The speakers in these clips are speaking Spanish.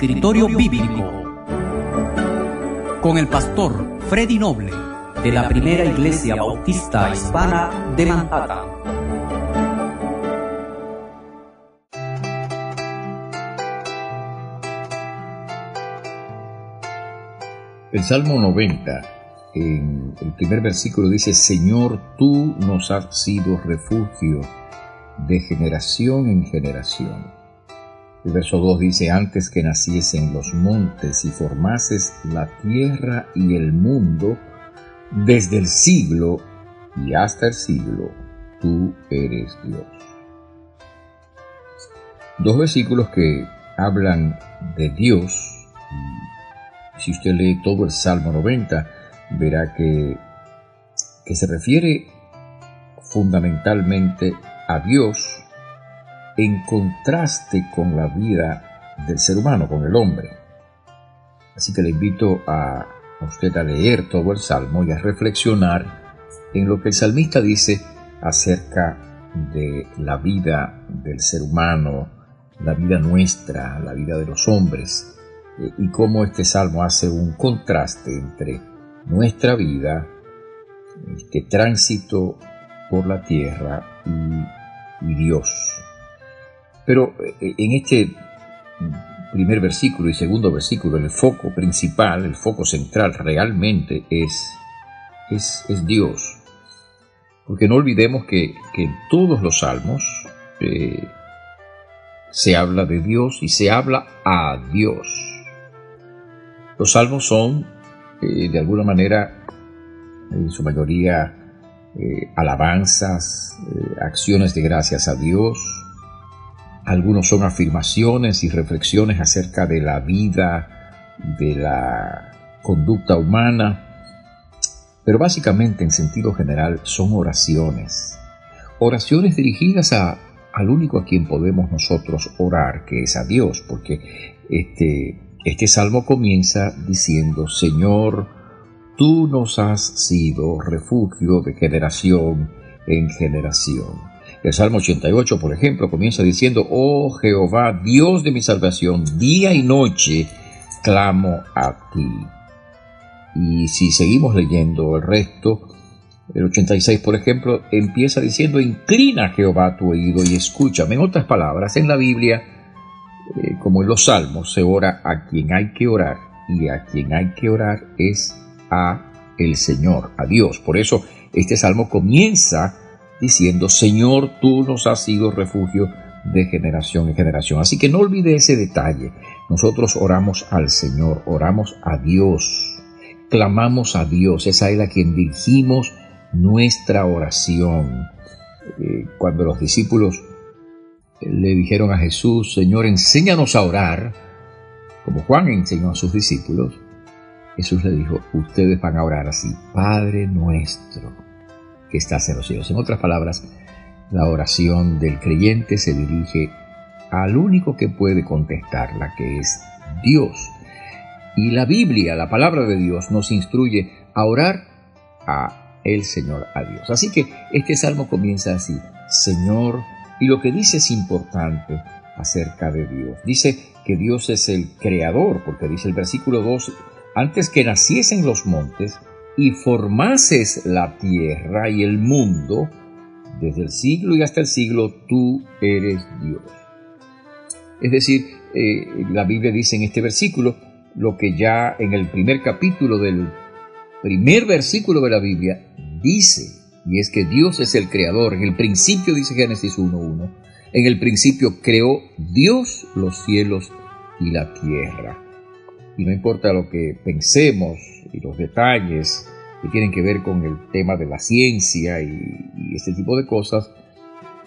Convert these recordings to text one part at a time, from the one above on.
Escritorio Bíblico con el pastor Freddy Noble de la primera iglesia bautista hispana de Manhattan. El Salmo 90, en el primer versículo dice, Señor, tú nos has sido refugio de generación en generación. El verso 2 dice, antes que naciesen los montes y formases la tierra y el mundo, desde el siglo y hasta el siglo, tú eres Dios. Dos versículos que hablan de Dios. Si usted lee todo el Salmo 90, verá que, que se refiere fundamentalmente a Dios en contraste con la vida del ser humano, con el hombre. Así que le invito a, usted a leer todo el Salmo y a reflexionar en lo que el salmista dice acerca de la vida del ser humano, la vida nuestra, la vida de los hombres, eh, y cómo este salmo hace un contraste entre nuestra vida, este tránsito por la tierra y Dios. Pero eh, en este primer versículo y segundo versículo, el foco principal, el foco central realmente es, es, Dios. Porque no olvidemos que, en todos los salmos eh, se habla de Dios y se habla a Dios. Los salmos son, eh, de alguna manera, en su mayoría, alabanzas, acciones de gracias a Dios, algunos son afirmaciones y reflexiones acerca de la vida, de la conducta humana, pero básicamente en sentido general son oraciones. Oraciones dirigidas a, al único a quien podemos nosotros orar, que es a Dios, porque este, este salmo comienza diciendo, Señor, tú nos has sido refugio de generación en generación. El Salmo 88, por ejemplo, comienza diciendo, Oh Jehová, Dios de mi salvación, día y noche clamo a ti. Y si seguimos leyendo el resto, el 86, por ejemplo, empieza diciendo, Inclina Jehová tu oído y escúchame. En otras palabras, en la Biblia, eh, como en los Salmos, se ora a quien hay que orar y a quien hay que orar es a el Señor, a Dios. Por eso este salmo comienza diciendo, Señor, tú nos has sido refugio de generación en generación. Así que no olvide ese detalle. Nosotros oramos al Señor, oramos a Dios, clamamos a Dios, es a Él a quien dirigimos nuestra oración. Eh, cuando los discípulos le dijeron a Jesús, Señor, enséñanos a orar, como Juan enseñó a sus discípulos, Jesús le dijo, ustedes van a orar así, Padre nuestro que estás en los cielos. En otras palabras, la oración del creyente se dirige al único que puede contestarla, que es Dios. Y la Biblia, la palabra de Dios, nos instruye a orar a el Señor, a Dios. Así que este salmo comienza así, Señor, y lo que dice es importante acerca de Dios. Dice que Dios es el creador, porque dice el versículo 2, antes que naciesen los montes, y formases la tierra y el mundo, desde el siglo y hasta el siglo, tú eres Dios. Es decir, eh, la Biblia dice en este versículo lo que ya en el primer capítulo del primer versículo de la Biblia dice, y es que Dios es el creador. En el principio dice Génesis 1.1, en el principio creó Dios los cielos y la tierra. Y no importa lo que pensemos y los detalles que tienen que ver con el tema de la ciencia y, este tipo de cosas,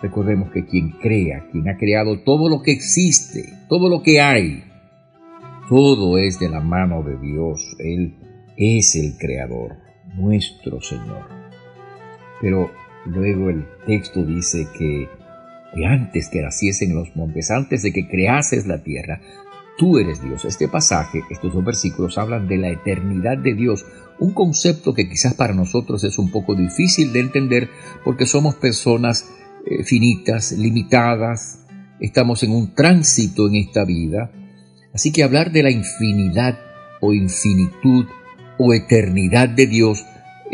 recordemos que quien crea, quien ha creado todo lo que existe, todo lo que hay, todo es de la mano de Dios. Él es el creador, nuestro Señor. Pero luego el texto dice que, antes que naciesen los montes, antes de que creases la tierra, tú eres Dios. Este pasaje, estos dos versículos hablan de la eternidad de Dios, un concepto que quizás para nosotros es un poco difícil de entender porque somos personas eh, finitas, limitadas, estamos en un tránsito en esta vida. Así que hablar de la infinidad o infinitud o eternidad de Dios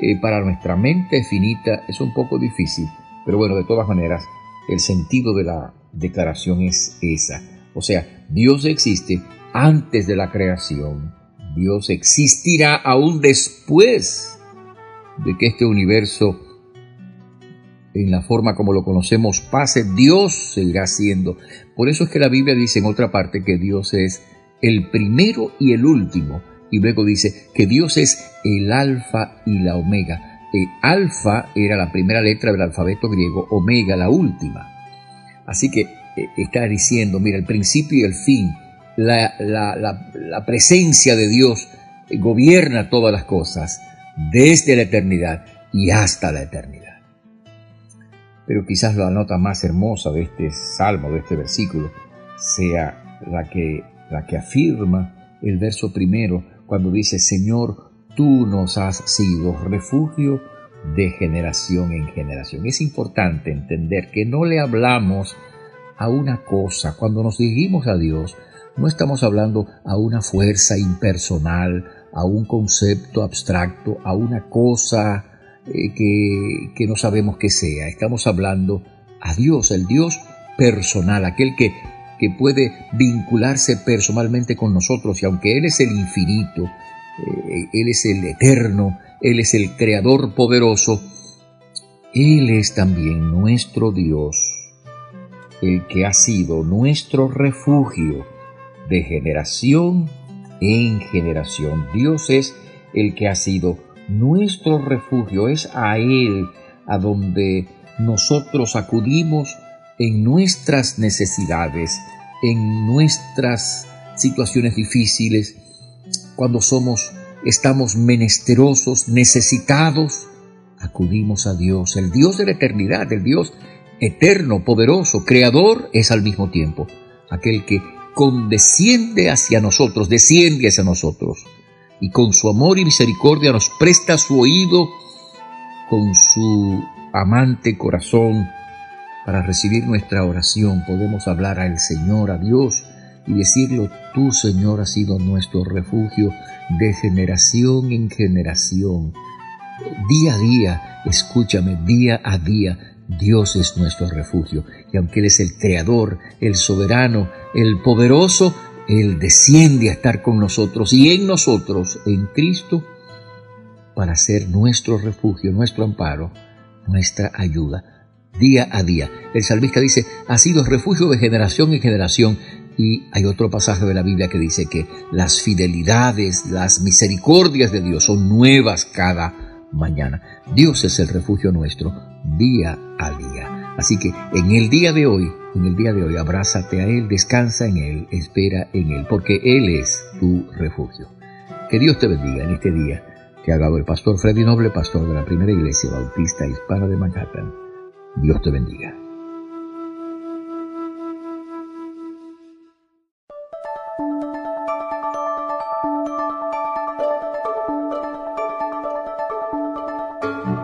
eh, para nuestra mente finita es un poco difícil, pero bueno, de todas maneras, el sentido de la declaración es esa. O sea, Dios existe antes de la creación. Dios existirá aún después de que este universo, en la forma como lo conocemos, pase. Dios seguirá siendo. Por eso es que la Biblia dice en otra parte que Dios es el primero y el último. Y luego dice que Dios es el alfa y la omega. El alfa era la primera letra del alfabeto griego, omega la última. Así que eh, está diciendo, mira, el principio y el fin, la, la, presencia de Dios gobierna todas las cosas desde la eternidad y hasta la eternidad. Pero quizás la nota más hermosa de este salmo, de este versículo, sea la que, la que afirma el verso primero, cuando dice, Señor, tú nos has sido refugio de generación en generación. Es importante entender que no le hablamos a una cosa. Cuando nos dirigimos a Dios, no estamos hablando a una fuerza impersonal, a un concepto abstracto, a una cosa eh, que, que no sabemos qué sea. Estamos hablando a Dios, el Dios personal, aquel que, que puede vincularse personalmente con nosotros y aunque Él es el infinito, eh, Él es el eterno, Él es el creador poderoso, Él es también nuestro Dios el que ha sido nuestro refugio de generación en generación. Dios es el que ha sido nuestro refugio, es a Él a donde nosotros acudimos en nuestras necesidades, en nuestras situaciones difíciles, cuando somos, estamos menesterosos, necesitados, acudimos a Dios, el Dios de la eternidad, el Dios eterno, poderoso, creador, es al mismo tiempo aquel que condesciende hacia nosotros, desciende hacia nosotros, y con su amor y misericordia nos presta su oído con su amante corazón para recibir nuestra oración. Podemos hablar al Señor, a Dios, y decirlo, tú Señor has sido nuestro refugio de generación en generación. Día a día, escúchame, día a día, Dios es nuestro refugio y aunque Él es el creador, el soberano, el poderoso, Él desciende a estar con nosotros y en nosotros, en Cristo, para ser nuestro refugio, nuestro amparo, nuestra ayuda, día a día. El salmista dice, ha sido refugio de generación en generación. Y hay otro pasaje de la Biblia que dice que las fidelidades, las misericordias de Dios son nuevas cada mañana. Dios es el refugio nuestro día a día. Así que en el día de hoy, en el día de hoy, abrázate a Él, descansa en Él, espera en Él, porque Él es tu refugio. Que Dios te bendiga en este día. Te ha dado el pastor Freddy Noble, pastor de la primera iglesia bautista hispana de Manhattan. Dios te bendiga.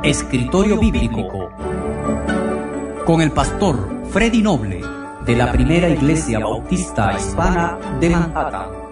Escritorio Bíblico con el pastor Freddy Noble de la Primera Iglesia Bautista Hispana de Manhattan.